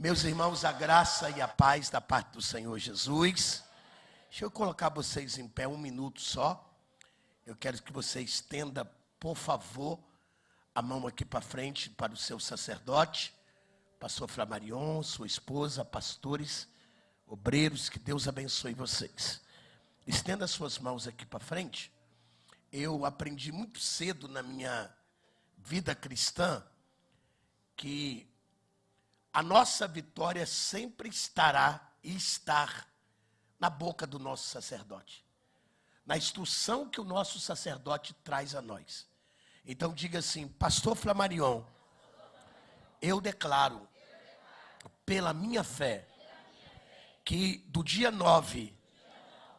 Meus irmãos, a graça e a paz da parte do Senhor Jesus. Deixa eu colocar vocês em pé um minuto só. Eu quero que você estenda, por favor, a mão aqui para frente para o seu sacerdote, pastor Flamarion, sua esposa, pastores, obreiros, que Deus abençoe vocês. Estenda suas mãos aqui para frente. Eu aprendi muito cedo na minha vida cristã que a nossa vitória sempre estará e estar na boca do nosso sacerdote, na instrução que o nosso sacerdote traz a nós. Então diga assim, Pastor Flamarion, eu declaro, pela minha fé, que do dia 9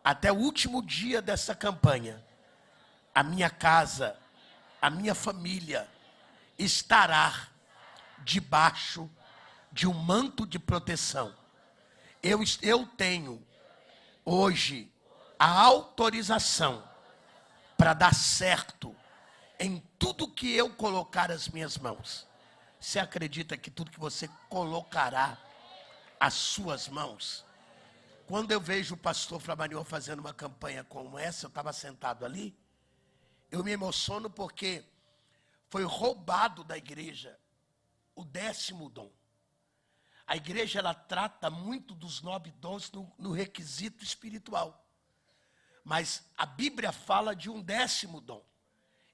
até o último dia dessa campanha, a minha casa, a minha família estará debaixo de um manto de proteção. Eu, eu tenho hoje a autorização para dar certo em tudo que eu colocar as minhas mãos. Você acredita que tudo que você colocará as suas mãos? Quando eu vejo o pastor Flamarion fazendo uma campanha como essa, eu estava sentado ali, eu me emociono porque foi roubado da igreja o décimo dom. A igreja ela trata muito dos nove dons no, no requisito espiritual. Mas a Bíblia fala de um décimo dom.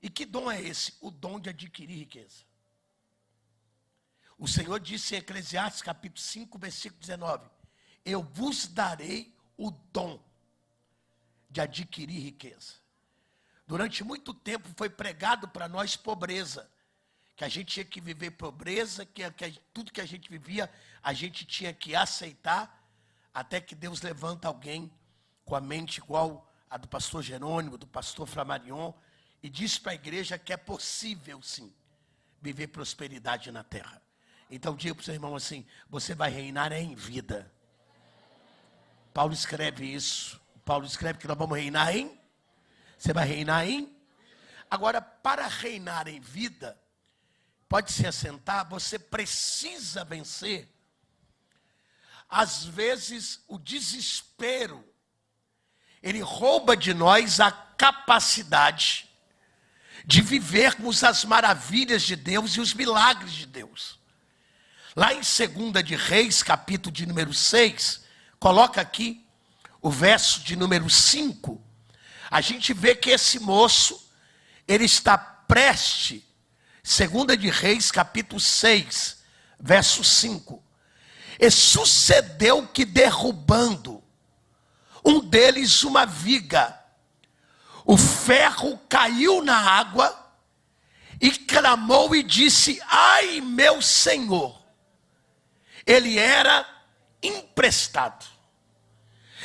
E que dom é esse? O dom de adquirir riqueza. O Senhor disse em Eclesiastes capítulo 5, versículo 19: Eu vos darei o dom de adquirir riqueza. Durante muito tempo foi pregado para nós pobreza que a gente tinha que viver pobreza, que, que tudo que a gente vivia, a gente tinha que aceitar, até que Deus levanta alguém com a mente igual a do pastor Jerônimo, do pastor Flamarion, e diz para a igreja que é possível sim viver prosperidade na terra. Então diga para o seu irmão assim: você vai reinar em vida. Paulo escreve isso. Paulo escreve que nós vamos reinar em. Você vai reinar em. Agora, para reinar em vida, Pode se assentar, você precisa vencer. Às vezes, o desespero, ele rouba de nós a capacidade de vivermos as maravilhas de Deus e os milagres de Deus. Lá em 2 de Reis, capítulo de número 6, coloca aqui o verso de número 5. A gente vê que esse moço, ele está preste Segunda de Reis, capítulo 6, verso 5. E sucedeu que derrubando um deles uma viga, o ferro caiu na água e clamou e disse: Ai, meu senhor! Ele era emprestado.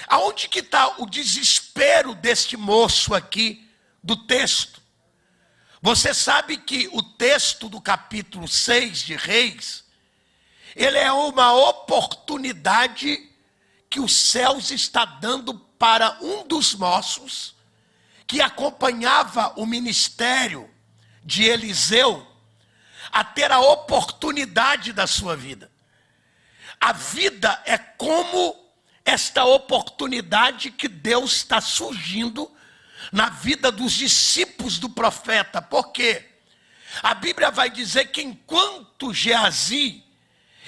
Aonde que está o desespero deste moço aqui do texto? Você sabe que o texto do capítulo 6 de Reis, ele é uma oportunidade que os céus está dando para um dos moços que acompanhava o ministério de Eliseu a ter a oportunidade da sua vida. A vida é como esta oportunidade que Deus está surgindo na vida dos discípulos do profeta. Por quê? A Bíblia vai dizer que enquanto Geazi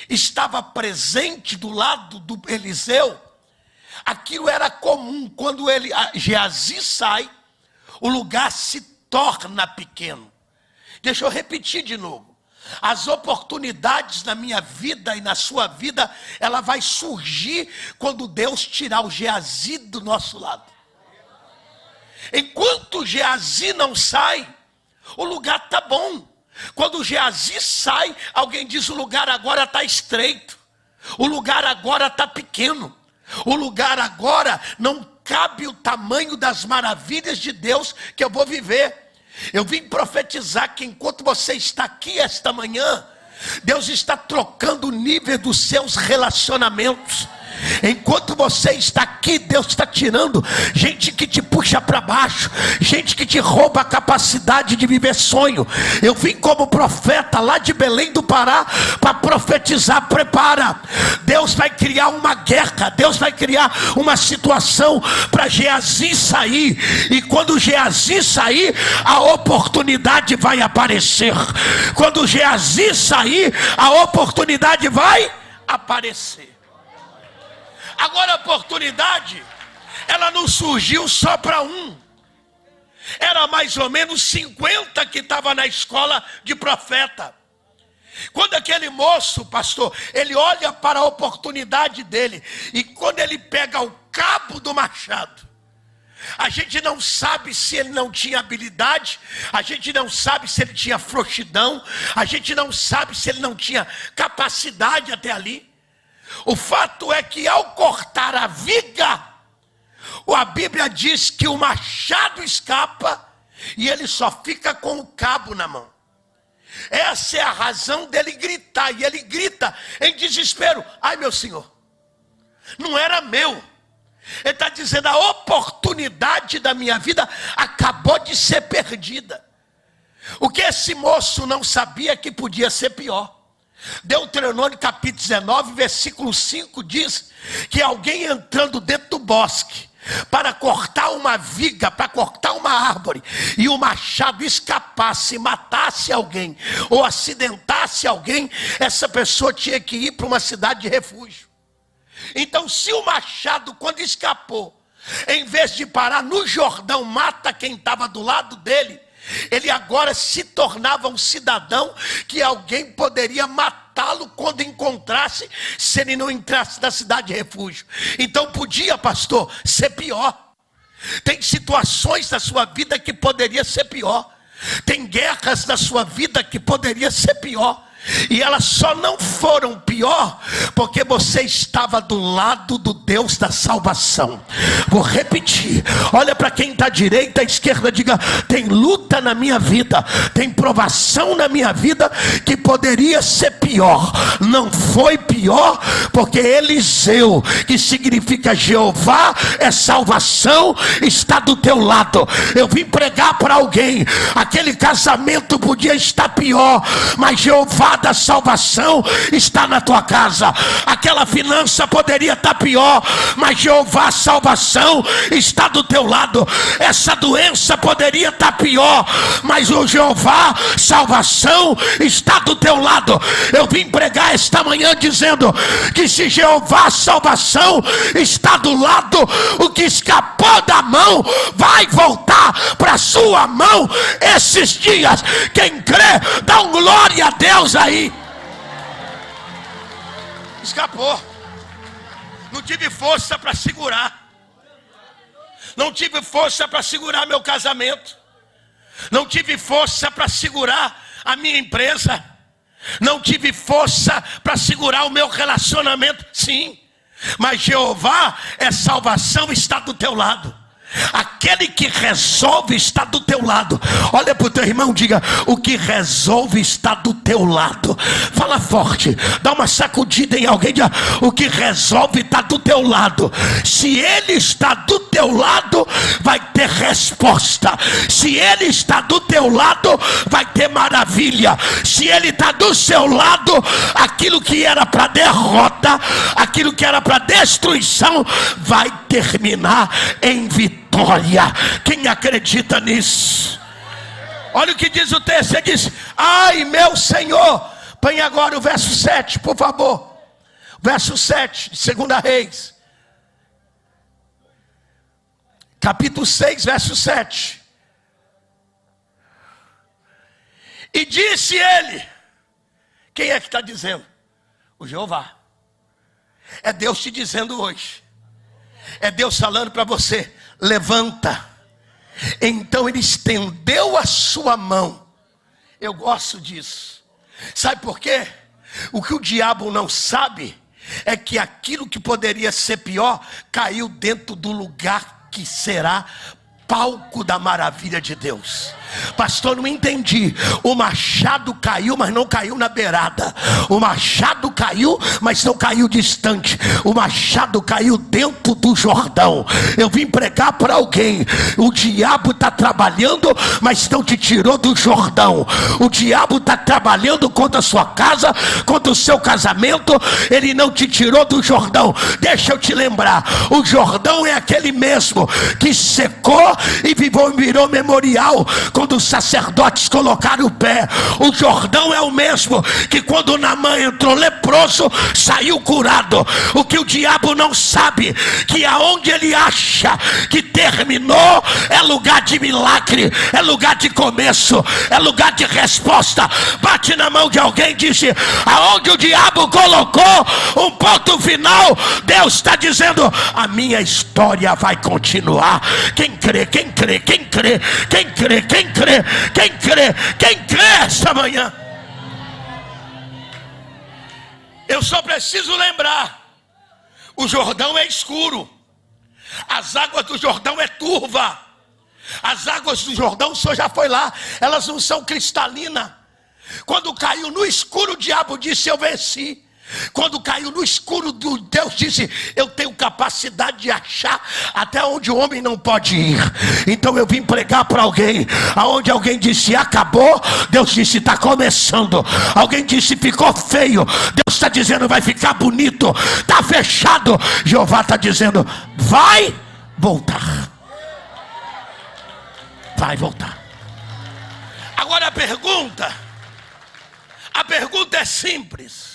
estava presente do lado do Eliseu, aquilo era comum. Quando ele, Geazi sai, o lugar se torna pequeno. Deixa eu repetir de novo. As oportunidades na minha vida e na sua vida, ela vai surgir quando Deus tirar o Geazi do nosso lado. Enquanto Geazi não sai, o lugar está bom. Quando Geazi sai, alguém diz: o lugar agora está estreito, o lugar agora está pequeno, o lugar agora não cabe o tamanho das maravilhas de Deus que eu vou viver. Eu vim profetizar que enquanto você está aqui esta manhã, Deus está trocando o nível dos seus relacionamentos. Enquanto você está aqui, Deus está tirando gente que te puxa para baixo, gente que te rouba a capacidade de viver sonho. Eu vim como profeta lá de Belém do Pará para profetizar. Prepara, Deus vai criar uma guerra, Deus vai criar uma situação para Geazi sair, e quando Geazi sair, a oportunidade vai aparecer. Quando Geazi sair, a oportunidade vai aparecer. Agora a oportunidade, ela não surgiu só para um. Era mais ou menos 50 que estava na escola de profeta. Quando aquele moço, pastor, ele olha para a oportunidade dele, e quando ele pega o cabo do machado, a gente não sabe se ele não tinha habilidade, a gente não sabe se ele tinha frouxidão, a gente não sabe se ele não tinha capacidade até ali. O fato é que ao cortar a viga, a Bíblia diz que o machado escapa e ele só fica com o cabo na mão. Essa é a razão dele gritar, e ele grita em desespero: Ai meu senhor, não era meu. Ele está dizendo: a oportunidade da minha vida acabou de ser perdida. O que esse moço não sabia que podia ser pior. Deuteronômio capítulo 19, versículo 5 diz que alguém entrando dentro do bosque para cortar uma viga, para cortar uma árvore, e o machado escapasse, matasse alguém, ou acidentasse alguém, essa pessoa tinha que ir para uma cidade de refúgio. Então, se o machado, quando escapou, em vez de parar no Jordão, mata quem estava do lado dele, ele agora se tornava um cidadão que alguém poderia matá-lo quando encontrasse, se ele não entrasse na cidade de refúgio. Então podia, pastor, ser pior. Tem situações na sua vida que poderia ser pior. Tem guerras na sua vida que poderia ser pior. E elas só não foram pior porque você estava do lado do Deus da salvação. Vou repetir: olha para quem está à direita, à esquerda, diga: tem luta na minha vida, tem provação na minha vida que poderia ser pior. Não foi pior porque Eliseu, que significa Jeová é salvação, está do teu lado. Eu vim pregar para alguém: aquele casamento podia estar pior, mas Jeová da salvação está na tua casa. Aquela finança poderia estar pior, mas Jeová salvação está do teu lado. Essa doença poderia estar pior, mas o Jeová salvação está do teu lado. Eu vim pregar esta manhã dizendo que se Jeová salvação está do lado, o que escapou da mão vai voltar para sua mão esses dias. Quem crê, dá um glória a Deus aí. Escapou. Não tive força para segurar. Não tive força para segurar meu casamento. Não tive força para segurar a minha empresa. Não tive força para segurar o meu relacionamento. Sim. Mas Jeová é salvação, está do teu lado. Aquele que resolve está do teu lado. Olha para o teu irmão, diga: o que resolve está do teu lado. Fala forte, dá uma sacudida em alguém, diga: o que resolve está do teu lado. Se ele está do teu lado, vai ter resposta. Se ele está do teu lado, vai ter maravilha. Se ele está do seu lado, aquilo que era para derrota, aquilo que era para destruição, vai terminar em vitória vitória. Quem acredita nisso? Olha o que diz o texto: ele diz: Ai, meu Senhor. Põe agora o verso 7, por favor. Verso 7, de 2 Reis. Capítulo 6, verso 7. E disse ele: Quem é que está dizendo? O Jeová. É Deus te dizendo hoje. É Deus falando para você: levanta. Então ele estendeu a sua mão. Eu gosto disso. Sabe por quê? O que o diabo não sabe é que aquilo que poderia ser pior caiu dentro do lugar que será palco da maravilha de Deus. Pastor, não entendi. O machado caiu, mas não caiu na beirada. O machado caiu, mas não caiu distante. O machado caiu dentro do Jordão. Eu vim pregar para alguém. O diabo está trabalhando, mas não te tirou do Jordão. O diabo está trabalhando contra a sua casa, contra o seu casamento. Ele não te tirou do Jordão. Deixa eu te lembrar: o Jordão é aquele mesmo que secou e virou memorial quando os sacerdotes colocaram o pé. O Jordão é o mesmo que quando Namã entrou leproso, saiu curado. O que o diabo não sabe, que aonde ele acha que terminou, é lugar de milagre, é lugar de começo, é lugar de resposta. Bate na mão de alguém e disse: aonde o diabo colocou um ponto final, Deus está dizendo: a minha história vai continuar. Quem crê, quem crê, quem crê, quem crê, quem crê, quem crê, quem crê esta manhã. Eu só preciso lembrar: o Jordão é escuro, as águas do Jordão é turva, as águas do Jordão, o senhor já foi lá, elas não são cristalinas. Quando caiu no escuro, o diabo disse: Eu venci. Quando caiu no escuro, Deus disse: Eu tenho capacidade de achar até onde o homem não pode ir. Então eu vim pregar para alguém, aonde alguém disse acabou, Deus disse está começando. Alguém disse ficou feio, Deus está dizendo vai ficar bonito. Está fechado, Jeová está dizendo vai voltar. Vai voltar. Agora a pergunta, a pergunta é simples.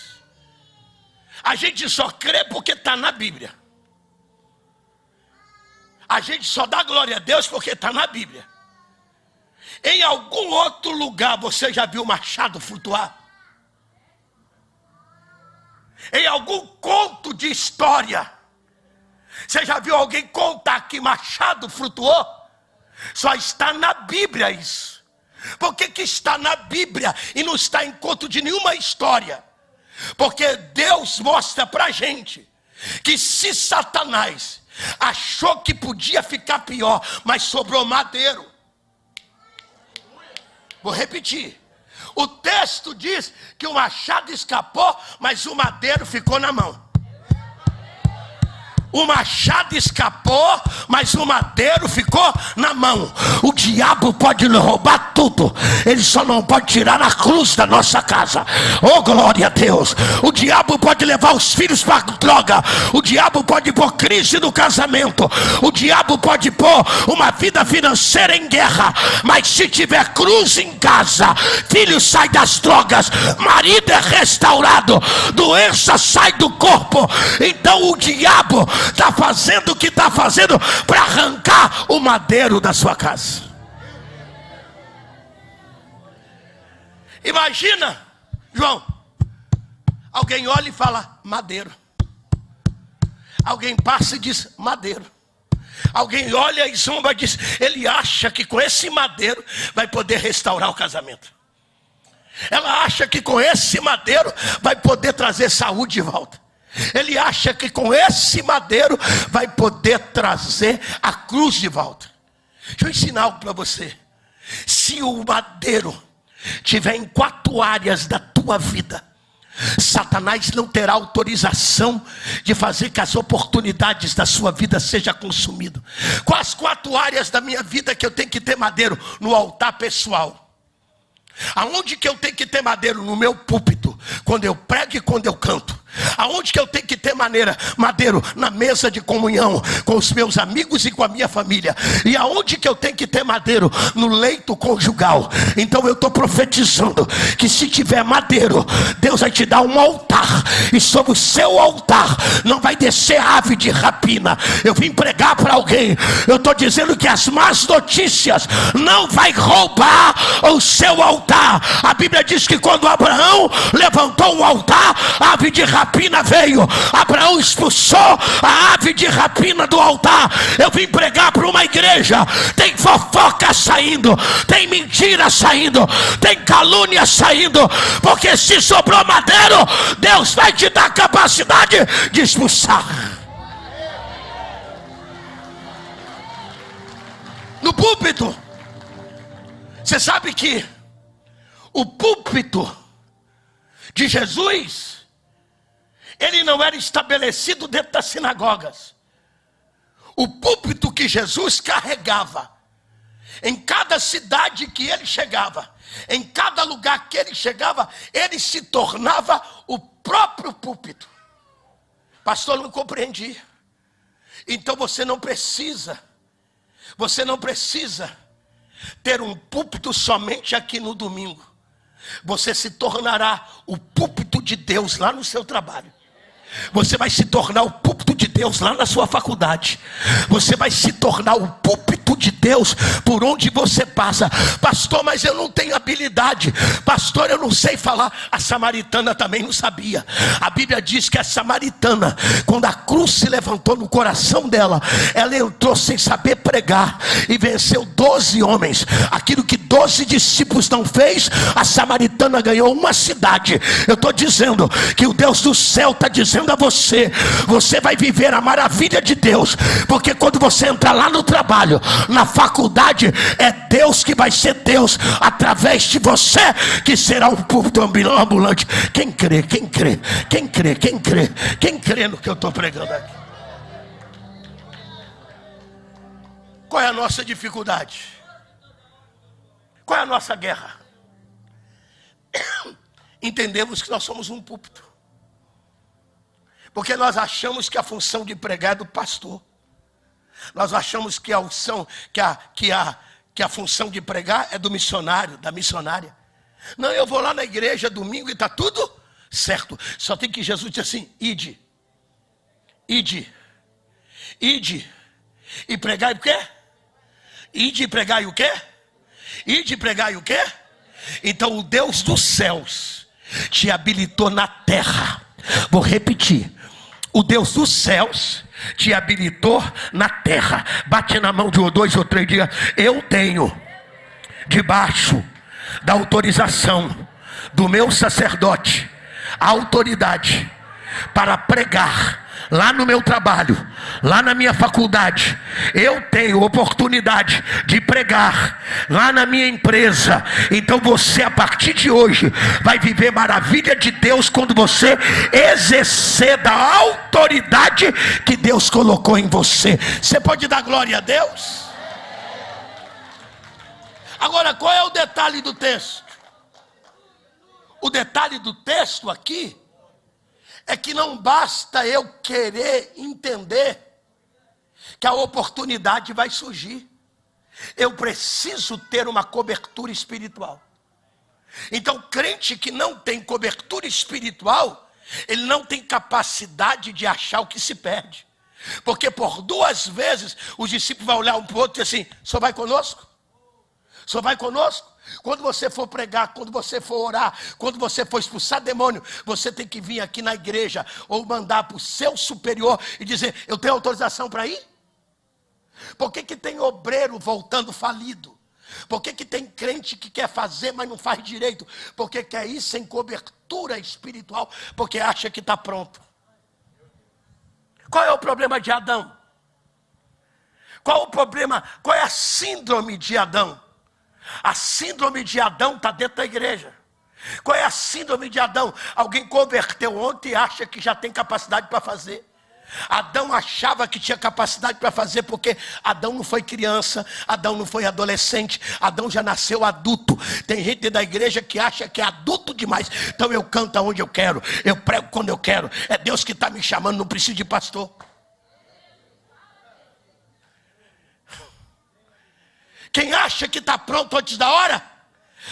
A gente só crê porque está na Bíblia. A gente só dá glória a Deus porque está na Bíblia. Em algum outro lugar você já viu machado flutuar? Em algum conto de história, você já viu alguém contar que machado flutuou? Só está na Bíblia isso. Por que, que está na Bíblia e não está em conto de nenhuma história? Porque Deus mostra para a gente que se Satanás achou que podia ficar pior, mas sobrou madeiro. Vou repetir. O texto diz que o machado escapou, mas o madeiro ficou na mão. O machado escapou, mas o madeiro ficou na mão. O diabo pode nos roubar tudo, ele só não pode tirar a cruz da nossa casa. Oh, glória a Deus! O diabo pode levar os filhos para droga, o diabo pode pôr crise no casamento, o diabo pode pôr uma vida financeira em guerra, mas se tiver cruz em casa, filho sai das drogas, marido é restaurado, doença sai do corpo. Então o diabo está fazendo o que está fazendo para arrancar o madeiro da sua casa. Imagina, João, alguém olha e fala madeiro. Alguém passa e diz madeiro. Alguém olha e zomba e diz: ele acha que com esse madeiro vai poder restaurar o casamento. Ela acha que com esse madeiro vai poder trazer saúde de volta. Ele acha que com esse madeiro vai poder trazer a cruz de volta. Deixa eu ensinar algo para você. Se o madeiro tiver em quatro áreas da tua vida, Satanás não terá autorização de fazer que as oportunidades da sua vida sejam consumidas. Quais quatro áreas da minha vida que eu tenho que ter madeiro? No altar pessoal. Aonde que eu tenho que ter madeiro? No meu púlpito, quando eu prego e quando eu canto. Aonde que eu tenho que ter maneira, madeiro? Na mesa de comunhão com os meus amigos e com a minha família. E aonde que eu tenho que ter madeiro? No leito conjugal. Então eu estou profetizando que se tiver madeiro, Deus vai te dar um altar. E sobre o seu altar não vai descer ave de rapina. Eu vim pregar para alguém. Eu estou dizendo que as más notícias não vai roubar o seu altar. A Bíblia diz que quando Abraão levantou um altar, ave de rapina rapina veio, Abraão expulsou a ave de rapina do altar. Eu vim pregar para uma igreja. Tem fofoca saindo, tem mentira saindo, tem calúnia saindo, porque se sobrou madeiro, Deus vai te dar capacidade de expulsar. No púlpito, Você sabe que o púlpito de Jesus, ele não era estabelecido dentro das sinagogas. O púlpito que Jesus carregava, em cada cidade que ele chegava, em cada lugar que ele chegava, ele se tornava o próprio púlpito. Pastor, não compreendi. Então você não precisa, você não precisa ter um púlpito somente aqui no domingo. Você se tornará o púlpito de Deus lá no seu trabalho. Você vai se tornar o púlpito de Deus lá na sua faculdade. Você vai se tornar o púlpito de Deus por onde você passa. Pastor, mas eu não tenho habilidade. Pastor, eu não sei falar. A samaritana também não sabia. A Bíblia diz que a samaritana, quando a cruz se levantou no coração dela, ela entrou sem saber pregar e venceu 12 homens. Aquilo que 12 discípulos não fez, a samaritana ganhou uma cidade. Eu estou dizendo que o Deus do céu está dizendo a você: você vai viver a maravilha de Deus, porque quando você entrar lá no trabalho, na faculdade, é Deus que vai ser Deus através de você, que será um púlpito ambulante. Quem crê, quem crê, quem crê, quem crê, quem crê no que eu estou pregando aqui? Qual é a nossa dificuldade? Qual é a nossa guerra? Entendemos que nós somos um púlpito. Porque nós achamos que a função de pregar é do pastor. Nós achamos que a unção, que a, que a, que a função de pregar é do missionário, da missionária. Não, eu vou lá na igreja domingo e está tudo certo. Só tem que Jesus dizer assim: ide, ide, ide, e pregai o quê? Ide e pregai o quê? E pregai o quê? Então o Deus dos céus te habilitou na terra. Vou repetir. O Deus dos céus te habilitou na terra. Bate na mão de um, dois ou três dias. Eu tenho debaixo da autorização do meu sacerdote a autoridade para pregar lá no meu trabalho, lá na minha faculdade, eu tenho oportunidade de pregar lá na minha empresa. Então você, a partir de hoje, vai viver maravilha de Deus quando você exercer da autoridade que Deus colocou em você. Você pode dar glória a Deus? Agora, qual é o detalhe do texto? O detalhe do texto aqui é que não basta eu querer entender que a oportunidade vai surgir. Eu preciso ter uma cobertura espiritual. Então, crente que não tem cobertura espiritual, ele não tem capacidade de achar o que se perde. Porque por duas vezes os discípulos vão olhar um para o outro e dizer assim: só vai conosco? Só vai conosco? Quando você for pregar, quando você for orar, quando você for expulsar demônio, você tem que vir aqui na igreja ou mandar para o seu superior e dizer: Eu tenho autorização para ir? Por que, que tem obreiro voltando falido? Por que, que tem crente que quer fazer, mas não faz direito? Porque quer ir sem cobertura espiritual, porque acha que está pronto. Qual é o problema de Adão? Qual o problema? Qual é a síndrome de Adão? A síndrome de Adão está dentro da igreja. Qual é a síndrome de Adão? Alguém converteu ontem e acha que já tem capacidade para fazer. Adão achava que tinha capacidade para fazer, porque Adão não foi criança, Adão não foi adolescente, Adão já nasceu adulto. Tem gente da igreja que acha que é adulto demais, então eu canto aonde eu quero, eu prego quando eu quero, é Deus que está me chamando, não preciso de pastor. Quem acha que está pronto antes da hora,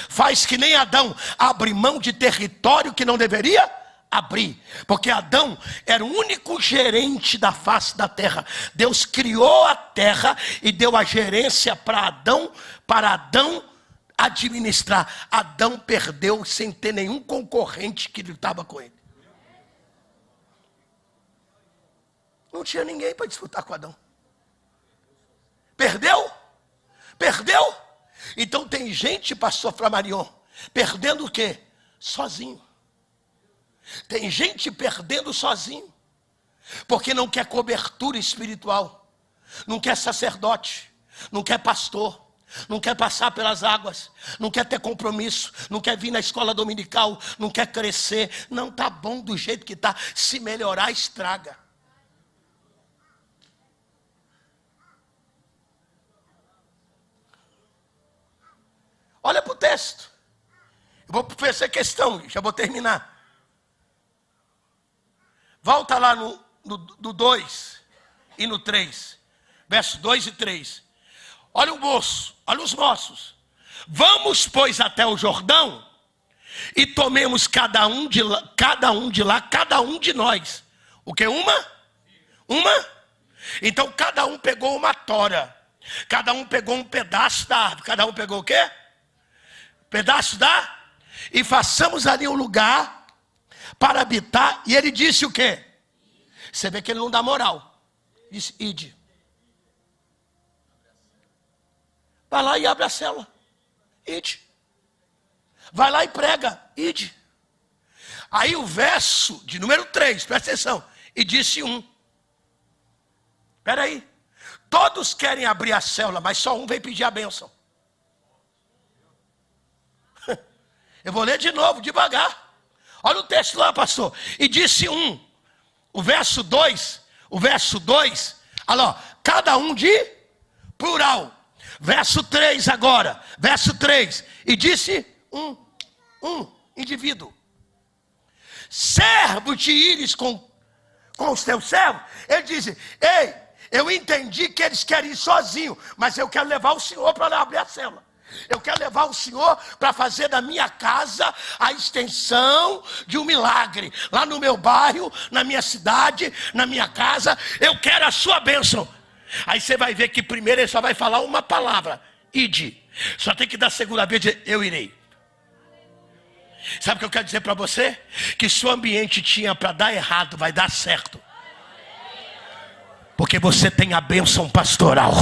faz que nem Adão, abre mão de território que não deveria abrir, porque Adão era o único gerente da face da terra. Deus criou a terra e deu a gerência para Adão, para Adão administrar. Adão perdeu sem ter nenhum concorrente que lutava com ele. Não tinha ninguém para disputar com Adão. Perdeu? Perdeu? Então tem gente, pastor Flamarion, perdendo o quê? Sozinho. Tem gente perdendo sozinho. Porque não quer cobertura espiritual. Não quer sacerdote. Não quer pastor. não quer passar pelas águas, não quer ter compromisso, não quer vir na escola dominical, não quer crescer, não está bom do jeito que está. Se melhorar, estraga. Olha para o texto. Eu vou fazer questão, já vou terminar. Volta lá no 2 e no 3. Verso 2 e 3. Olha o moço, olha os moços. Vamos, pois, até o Jordão e tomemos cada um de lá, cada um de lá, cada um de nós. O que? Uma? Uma? Então cada um pegou uma tora. Cada um pegou um pedaço da árvore. Cada um pegou o quê? Pedaço da? E façamos ali um lugar para habitar. E ele disse o quê? Você vê que ele não dá moral. Disse, ide. Vai lá e abre a cela. Ide. Vai lá e prega. Ide. Aí o verso de número 3, presta atenção. E disse um. Espera aí. Todos querem abrir a célula, mas só um vem pedir a bênção. Eu vou ler de novo, devagar. Olha o texto lá, pastor. E disse um, o verso 2, o verso 2, olha lá, cada um de plural. Verso 3 agora, verso 3. E disse um, um indivíduo: Servo de ires com, com os teus servos. Ele disse: Ei, eu entendi que eles querem ir sozinhos, mas eu quero levar o senhor para abrir a cela. Eu quero levar o Senhor para fazer da minha casa a extensão de um milagre. Lá no meu bairro, na minha cidade, na minha casa, eu quero a sua bênção. Aí você vai ver que primeiro ele só vai falar uma palavra: ide. Só tem que dar segunda vez dizer, eu irei. Sabe o que eu quero dizer para você? Que se o ambiente tinha para dar errado, vai dar certo. Porque você tem a bênção pastoral.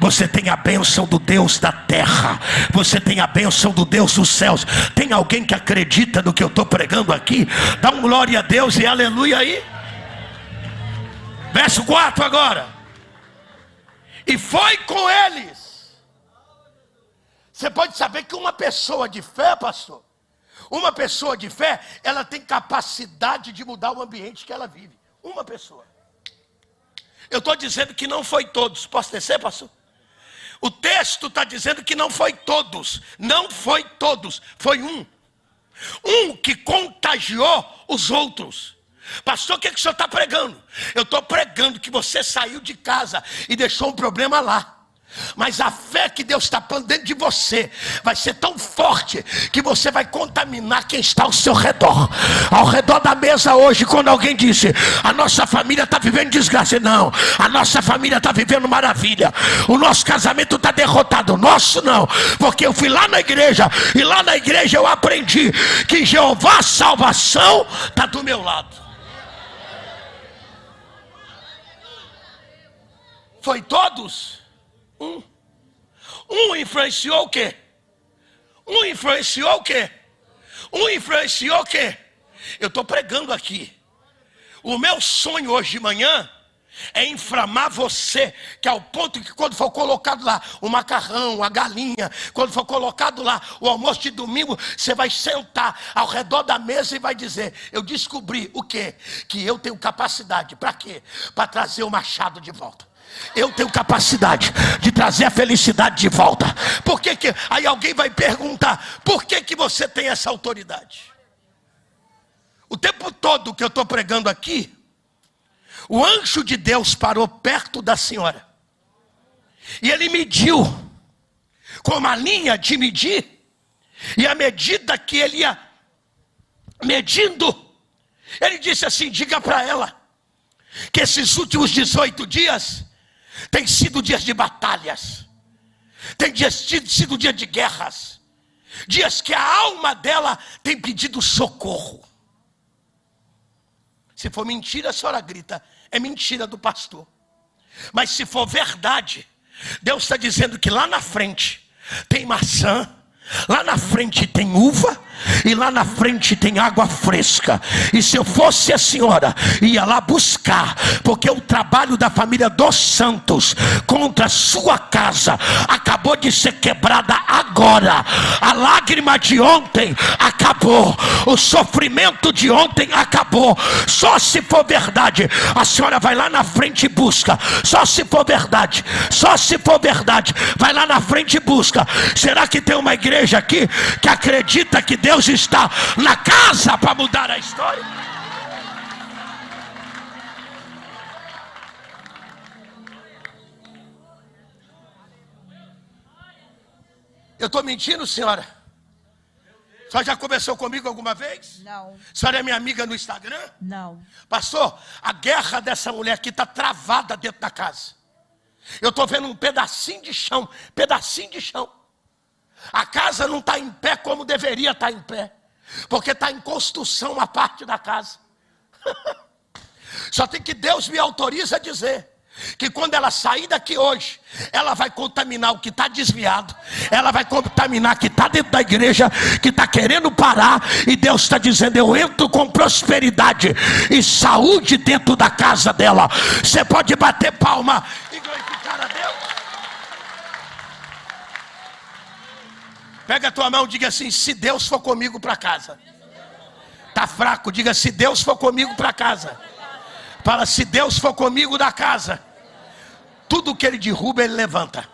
Você tem a bênção do Deus da terra. Você tem a bênção do Deus dos céus. Tem alguém que acredita no que eu estou pregando aqui? Dá um glória a Deus e aleluia aí. Verso 4 agora. E foi com eles. Você pode saber que uma pessoa de fé, pastor, uma pessoa de fé, ela tem capacidade de mudar o ambiente que ela vive. Uma pessoa. Eu estou dizendo que não foi todos. Posso descer, pastor? O texto está dizendo que não foi todos. Não foi todos. Foi um. Um que contagiou os outros. Pastor, o que, é que o senhor está pregando? Eu estou pregando que você saiu de casa e deixou um problema lá. Mas a fé que Deus está pondo dentro de você vai ser tão forte que você vai contaminar quem está ao seu redor. Ao redor da mesa hoje, quando alguém disse: A nossa família está vivendo desgraça. Não, a nossa família está vivendo maravilha. O nosso casamento está derrotado. Nosso não, porque eu fui lá na igreja e lá na igreja eu aprendi que Jeová salvação está do meu lado. Foi todos? Um. Um influenciou o quê? Um influenciou o quê? Um influenciou o quê? Eu estou pregando aqui. O meu sonho hoje de manhã é inflamar você, que ao ponto que quando for colocado lá o macarrão, a galinha, quando for colocado lá o almoço de domingo, você vai sentar ao redor da mesa e vai dizer: Eu descobri o quê? Que eu tenho capacidade. Para quê? Para trazer o machado de volta. Eu tenho capacidade de trazer a felicidade de volta. Por que, que aí alguém vai perguntar: por que, que você tem essa autoridade? O tempo todo que eu estou pregando aqui, o anjo de Deus parou perto da senhora. E ele mediu com uma linha de medir. E à medida que ele ia medindo, ele disse assim: diga para ela que esses últimos 18 dias tem sido dias de batalhas, tem dias, sido dia de guerras, dias que a alma dela tem pedido socorro. Se for mentira, a senhora grita, é mentira do pastor. Mas se for verdade, Deus está dizendo que lá na frente tem maçã, lá na frente tem uva, e lá na frente tem água fresca. E se eu fosse a senhora, ia lá buscar, porque o trabalho da família dos Santos contra a sua casa acabou de ser quebrada agora. A lágrima de ontem acabou, o sofrimento de ontem acabou. Só se for verdade, a senhora vai lá na frente e busca. Só se for verdade, só se for verdade, vai lá na frente e busca. Será que tem uma igreja aqui que acredita que Deus está na casa para mudar a história? Eu estou mentindo, senhora? A senhora já conversou comigo alguma vez? Não. A senhora é minha amiga no Instagram? Não. Pastor, a guerra dessa mulher aqui está travada dentro da casa. Eu estou vendo um pedacinho de chão, pedacinho de chão. A casa não está em pé como deveria estar tá em pé, porque está em construção uma parte da casa. Só tem que Deus me autoriza a dizer que quando ela sair daqui hoje, ela vai contaminar o que está desviado, ela vai contaminar que está dentro da igreja, que está querendo parar, e Deus está dizendo: Eu entro com prosperidade e saúde dentro da casa dela. Você pode bater palma Pega a tua mão e diga assim: Se Deus for comigo para casa, tá fraco, diga: Se Deus for comigo para casa. Fala, se Deus for comigo da casa, tudo que ele derruba, ele levanta.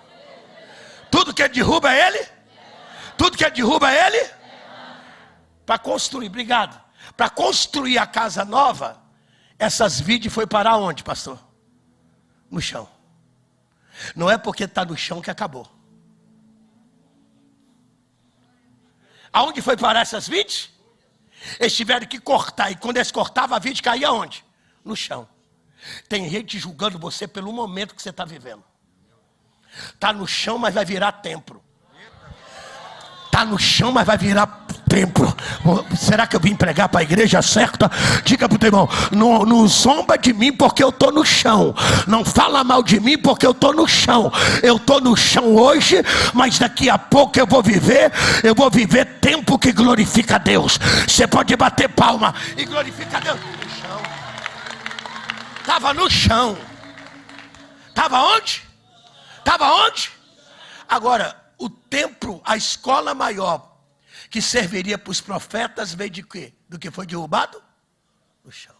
Tudo que ele derruba, ele. Tudo que ele derruba, ele. Para construir, obrigado. Para construir a casa nova, essas vides foi parar onde, pastor? No chão. Não é porque está no chão que acabou. Aonde foi parar essas vides? Eles tiveram que cortar. E quando eles cortavam, a vide caía onde? No chão. Tem gente julgando você pelo momento que você está vivendo. Está no chão, mas vai virar templo. Está no chão, mas vai virar templo. Será que eu vim pregar para a igreja certa? Diga para o teu irmão: não, não zomba de mim porque eu estou no chão. Não fala mal de mim porque eu estou no chão. Eu estou no chão hoje, mas daqui a pouco eu vou viver. Eu vou viver tempo que glorifica a Deus. Você pode bater palma e glorificar a Deus. Estava no chão. Estava onde? Estava onde? Agora, o templo, a escola maior, que serviria para os profetas, veio de quê? Do que foi derrubado? No chão.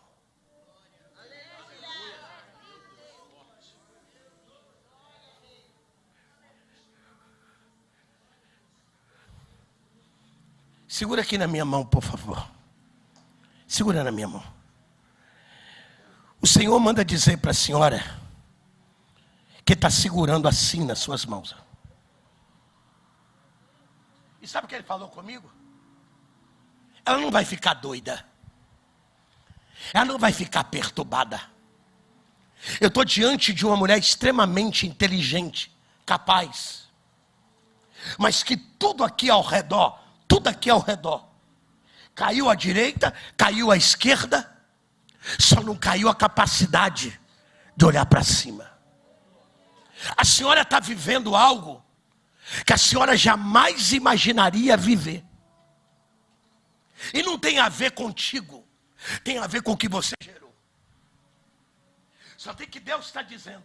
Segura aqui na minha mão, por favor. Segura na minha mão. O Senhor manda dizer para a senhora que está segurando assim nas suas mãos. E sabe o que ele falou comigo? Ela não vai ficar doida. Ela não vai ficar perturbada. Eu estou diante de uma mulher extremamente inteligente, capaz. Mas que tudo aqui ao redor, tudo aqui ao redor, caiu à direita, caiu à esquerda, só não caiu a capacidade de olhar para cima. A senhora está vivendo algo que a senhora jamais imaginaria viver. E não tem a ver contigo, tem a ver com o que você gerou. Só tem que Deus está dizendo: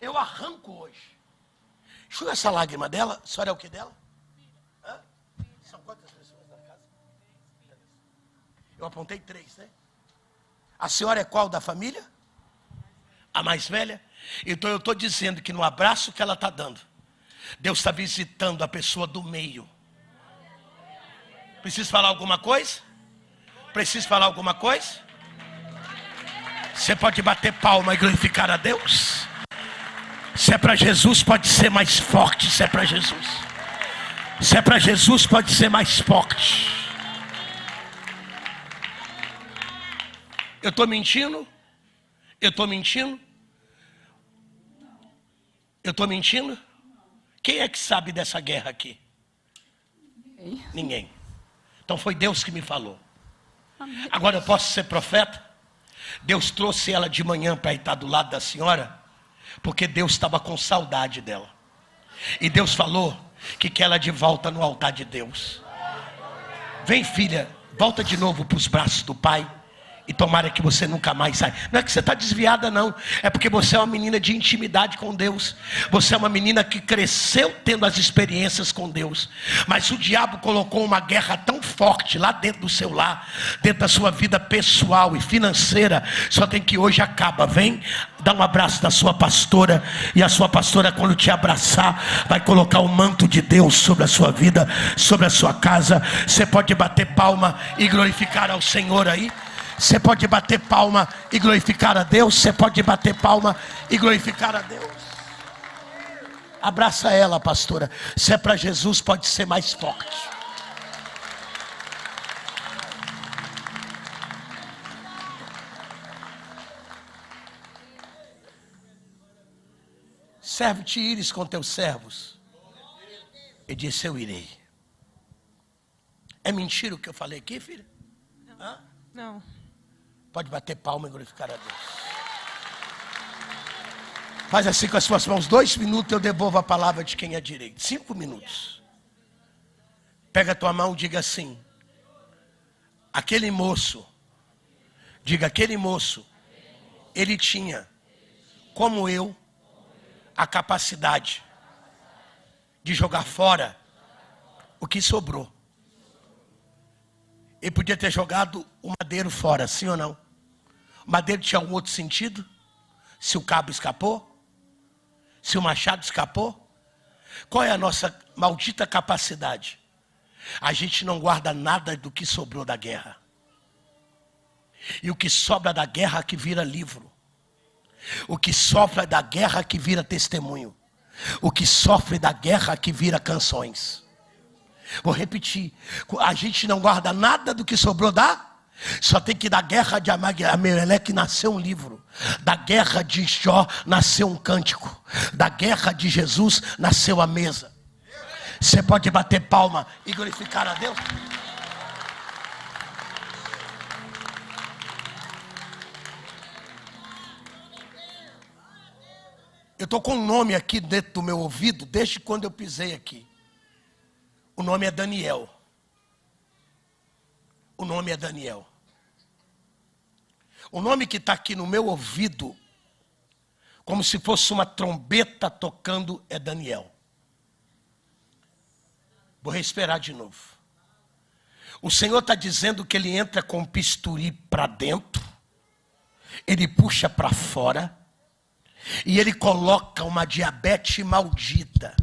eu arranco hoje. Enxuga essa lágrima dela. A senhora é o que dela? São quantas pessoas na casa? Eu apontei três, né? A senhora é qual da família? A mais velha? Então eu estou dizendo que no abraço que ela está dando, Deus está visitando a pessoa do meio. Preciso falar alguma coisa? Preciso falar alguma coisa? Você pode bater palma e glorificar a Deus? Se é para Jesus, pode ser mais forte. Se é para Jesus, se é para Jesus, pode ser mais forte. Eu estou mentindo? Eu estou mentindo? Eu estou mentindo? Quem é que sabe dessa guerra aqui? Ninguém. Ninguém. Então foi Deus que me falou. Agora eu posso ser profeta? Deus trouxe ela de manhã para estar do lado da senhora, porque Deus estava com saudade dela. E Deus falou que quer ela de volta no altar de Deus. Vem, filha, volta de novo para os braços do pai. E tomara que você nunca mais saia. Não é que você está desviada, não. É porque você é uma menina de intimidade com Deus. Você é uma menina que cresceu tendo as experiências com Deus. Mas o diabo colocou uma guerra tão forte lá dentro do seu lar, dentro da sua vida pessoal e financeira. Só tem que hoje acaba. Vem, dá um abraço da sua pastora. E a sua pastora, quando te abraçar, vai colocar o manto de Deus sobre a sua vida, sobre a sua casa. Você pode bater palma e glorificar ao Senhor aí. Você pode bater palma e glorificar a Deus. Você pode bater palma e glorificar a Deus. Abraça ela, pastora. Se é para Jesus, pode ser mais forte. Serve-te ires com teus servos. E disse: Eu irei. É mentira o que eu falei aqui, filha? Não. Hã? Não. Pode bater palma e glorificar a Deus. Faz assim com as suas mãos, dois minutos eu devolvo a palavra de quem é direito. Cinco minutos. Pega a tua mão e diga assim: aquele moço, diga aquele moço, ele tinha, como eu, a capacidade de jogar fora o que sobrou. Ele podia ter jogado o madeiro fora, sim ou não? O madeiro tinha algum outro sentido? Se o cabo escapou? Se o machado escapou? Qual é a nossa maldita capacidade? A gente não guarda nada do que sobrou da guerra. E o que sobra da guerra que vira livro. O que sofre da guerra que vira testemunho. O que sofre da guerra que vira canções. Vou repetir. A gente não guarda nada do que sobrou da. Só tem que da guerra de Ameleque nasceu um livro. Da guerra de Jó nasceu um cântico. Da guerra de Jesus nasceu a mesa. Você pode bater palma e glorificar a Deus? Eu estou com um nome aqui dentro do meu ouvido desde quando eu pisei aqui. O nome é Daniel. O nome é Daniel. O nome que está aqui no meu ouvido, como se fosse uma trombeta tocando, é Daniel. Vou respirar de novo. O Senhor está dizendo que ele entra com bisturi para dentro, ele puxa para fora, e ele coloca uma diabetes maldita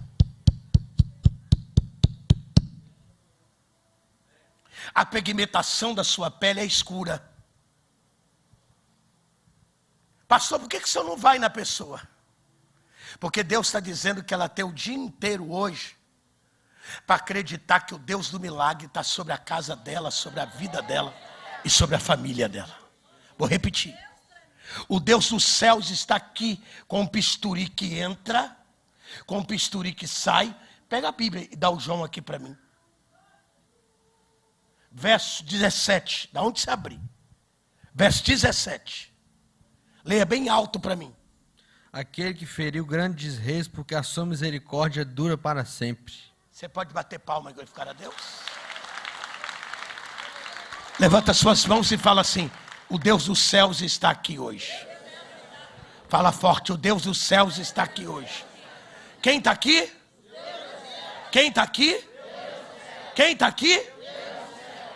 a pigmentação da sua pele é escura. Pastor, por que, que o senhor não vai na pessoa? Porque Deus está dizendo que ela tem o dia inteiro hoje para acreditar que o Deus do milagre está sobre a casa dela, sobre a vida dela e sobre a família dela. Vou repetir. O Deus dos céus está aqui com um pisturi que entra, com um pisturi que sai. Pega a Bíblia e dá o João aqui para mim verso 17. Da onde se abrir? Verso 17. Leia bem alto para mim. Aquele que feriu grandes reis, porque a sua misericórdia dura para sempre. Você pode bater palma e glorificar a Deus? Levanta suas mãos e fala assim: O Deus dos céus está aqui hoje. Fala forte: O Deus dos céus está aqui hoje. Quem está aqui? Quem está aqui? Quem está aqui?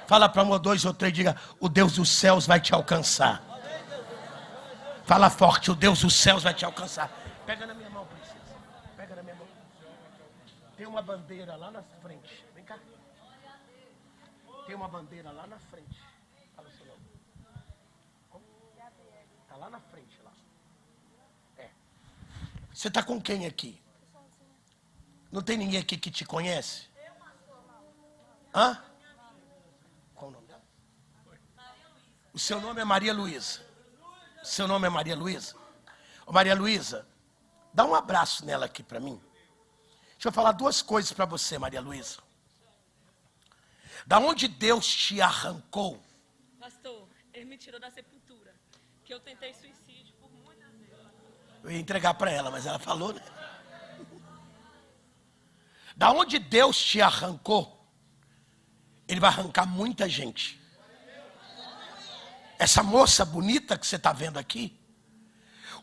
Fala para um ou dois ou três, diga: O Deus dos céus vai te alcançar. Fala forte: O Deus dos céus vai te alcançar. Pega na minha mão, princesa. Pega na minha mão. Tem uma bandeira lá na frente. Vem cá. Tem uma bandeira lá na frente. Fala seu nome. Está lá na frente, lá. É. Você está com quem aqui? Não tem ninguém aqui que te conhece? Hã? O seu nome é Maria Luísa. Seu nome é Maria Luísa. Maria Luísa, dá um abraço nela aqui para mim. Deixa eu falar duas coisas para você, Maria Luísa. Da onde Deus te arrancou? Pastor, ele me tirou da sepultura. Que eu tentei suicídio por muitas vezes. Eu ia entregar para ela, mas ela falou, né? Da onde Deus te arrancou? Ele vai arrancar muita gente. Essa moça bonita que você está vendo aqui,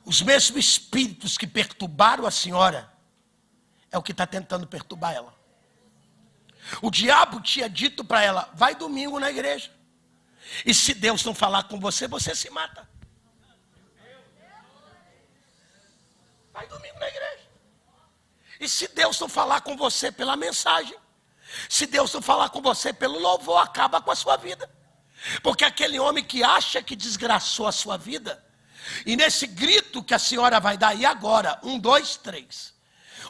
os mesmos espíritos que perturbaram a senhora, é o que está tentando perturbar ela. O diabo tinha dito para ela: vai domingo na igreja. E se Deus não falar com você, você se mata. Vai domingo na igreja. E se Deus não falar com você pela mensagem, se Deus não falar com você pelo louvor, acaba com a sua vida. Porque aquele homem que acha que desgraçou a sua vida, e nesse grito que a senhora vai dar, e agora? Um, dois, três.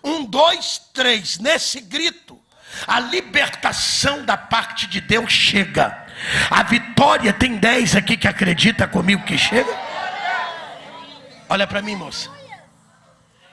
Um, dois, três. Nesse grito, a libertação da parte de Deus chega. A vitória, tem dez aqui que acredita comigo que chega? Olha para mim, moça.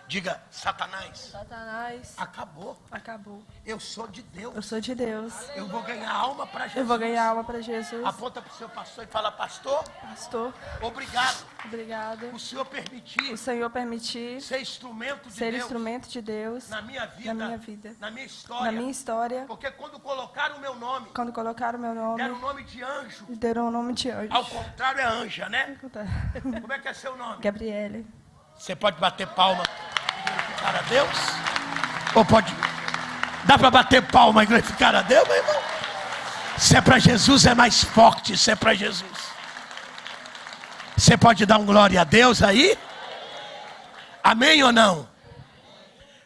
Diga, Satanás. Satanás. Acabou. Acabou. Eu sou de Deus. Eu sou de Deus. Eu vou ganhar alma para Jesus. Eu vou ganhar alma para Jesus. Aponta para o seu pastor e fala, pastor, Pastor, obrigado. obrigado. O Senhor permitir O Senhor permitir ser instrumento de ser Deus instrumento de Deus na minha vida, na minha vida, na minha história. na minha história. Porque quando colocaram o meu nome, Quando colocaram meu nome, deram o nome de anjo. deram o nome de anjo. Ao contrário é anja, né? Como é que é seu nome? Gabriele. Você pode bater palma e glorificar a Deus? Ou pode. Dá para bater palma e glorificar a Deus, meu irmão? Se é para Jesus, é mais forte. Se é para Jesus. Você pode dar um glória a Deus aí? Amém ou não?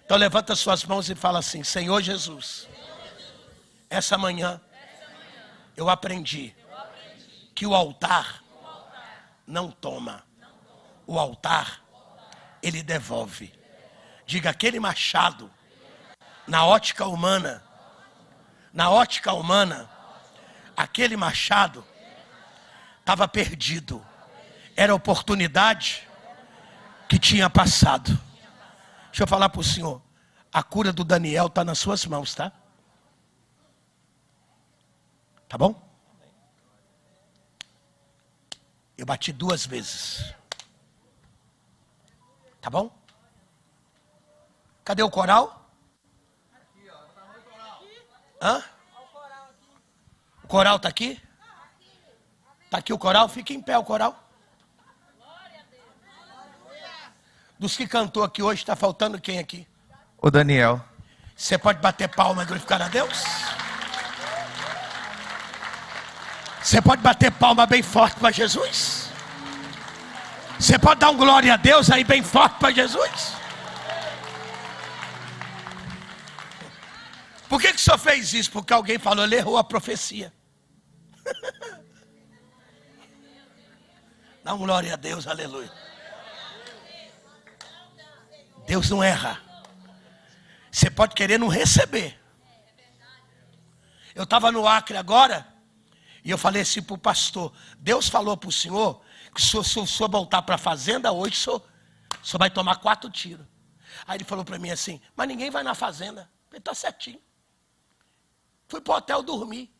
Então levanta suas mãos e fala assim: Senhor Jesus, essa manhã eu aprendi que o altar não toma, o altar ele devolve. Diga aquele machado, na ótica humana, na ótica humana, aquele machado estava perdido. Era a oportunidade que tinha passado. Deixa eu falar para o senhor. A cura do Daniel está nas suas mãos, tá? Tá bom? Eu bati duas vezes. Tá bom? Cadê o coral? Hã? O coral está aqui? Está aqui o coral? Fica em pé o coral. Dos que cantou aqui hoje, está faltando quem aqui? O Daniel. Você pode bater palma e glorificar a Deus? Você pode bater palma bem forte para Jesus? Você pode dar um glória a Deus aí bem forte para Jesus? Por que, que o senhor fez isso? Porque alguém falou, ele errou a profecia. Dá um glória a Deus, aleluia. Deus não erra. Você pode querer não receber. Eu estava no Acre agora, e eu falei assim para o pastor: Deus falou para o senhor que se o senhor, voltar para a fazenda hoje, o senhor, vai tomar quatro tiros. Aí ele falou para mim assim: Mas ninguém vai na fazenda. Ele está certinho. Fui para o hotel dormir.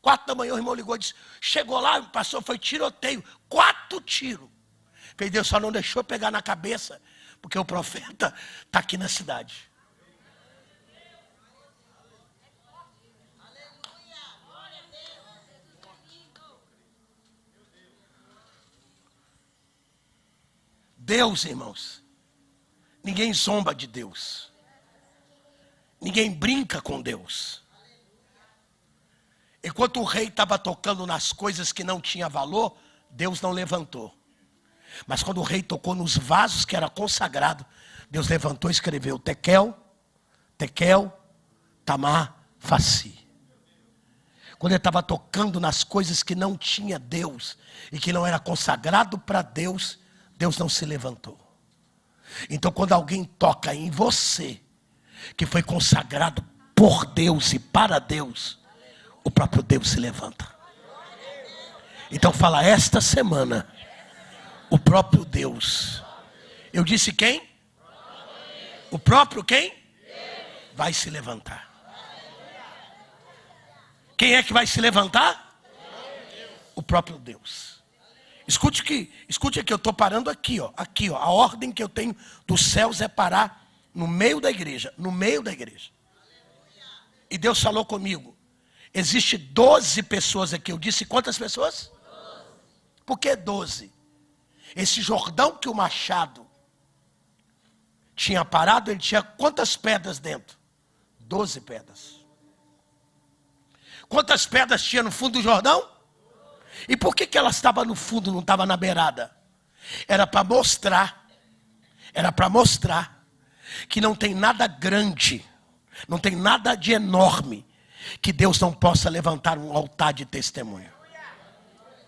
Quatro da manhã o irmão ligou e disse: Chegou lá, pastor, foi tiroteio. Quatro tiros. Deus só não deixou pegar na cabeça, porque o profeta está aqui na cidade. Deus, irmãos, ninguém zomba de Deus, ninguém brinca com Deus. Enquanto o rei estava tocando nas coisas que não tinha valor, Deus não levantou. Mas quando o rei tocou nos vasos que era consagrado, Deus levantou e escreveu Tekel, Tekel, Tamar, Faci. Quando ele estava tocando nas coisas que não tinha Deus e que não era consagrado para Deus, Deus não se levantou. Então, quando alguém toca em você, que foi consagrado por Deus e para Deus, o próprio Deus se levanta. Então, fala, esta semana, o próprio Deus. Eu disse quem? O próprio quem? Vai se levantar. Quem é que vai se levantar? O próprio Deus. Escute que, escute que eu estou parando aqui, ó, aqui, ó. A ordem que eu tenho dos céus é parar no meio da igreja, no meio da igreja. E Deus falou comigo. Existe 12 pessoas aqui. Eu disse quantas pessoas? Por que 12? Esse Jordão que o machado tinha parado, ele tinha quantas pedras dentro? 12 pedras. Quantas pedras tinha no fundo do Jordão? E por que, que ela estava no fundo, não estava na beirada? Era para mostrar, era para mostrar que não tem nada grande, não tem nada de enorme, que Deus não possa levantar um altar de testemunho.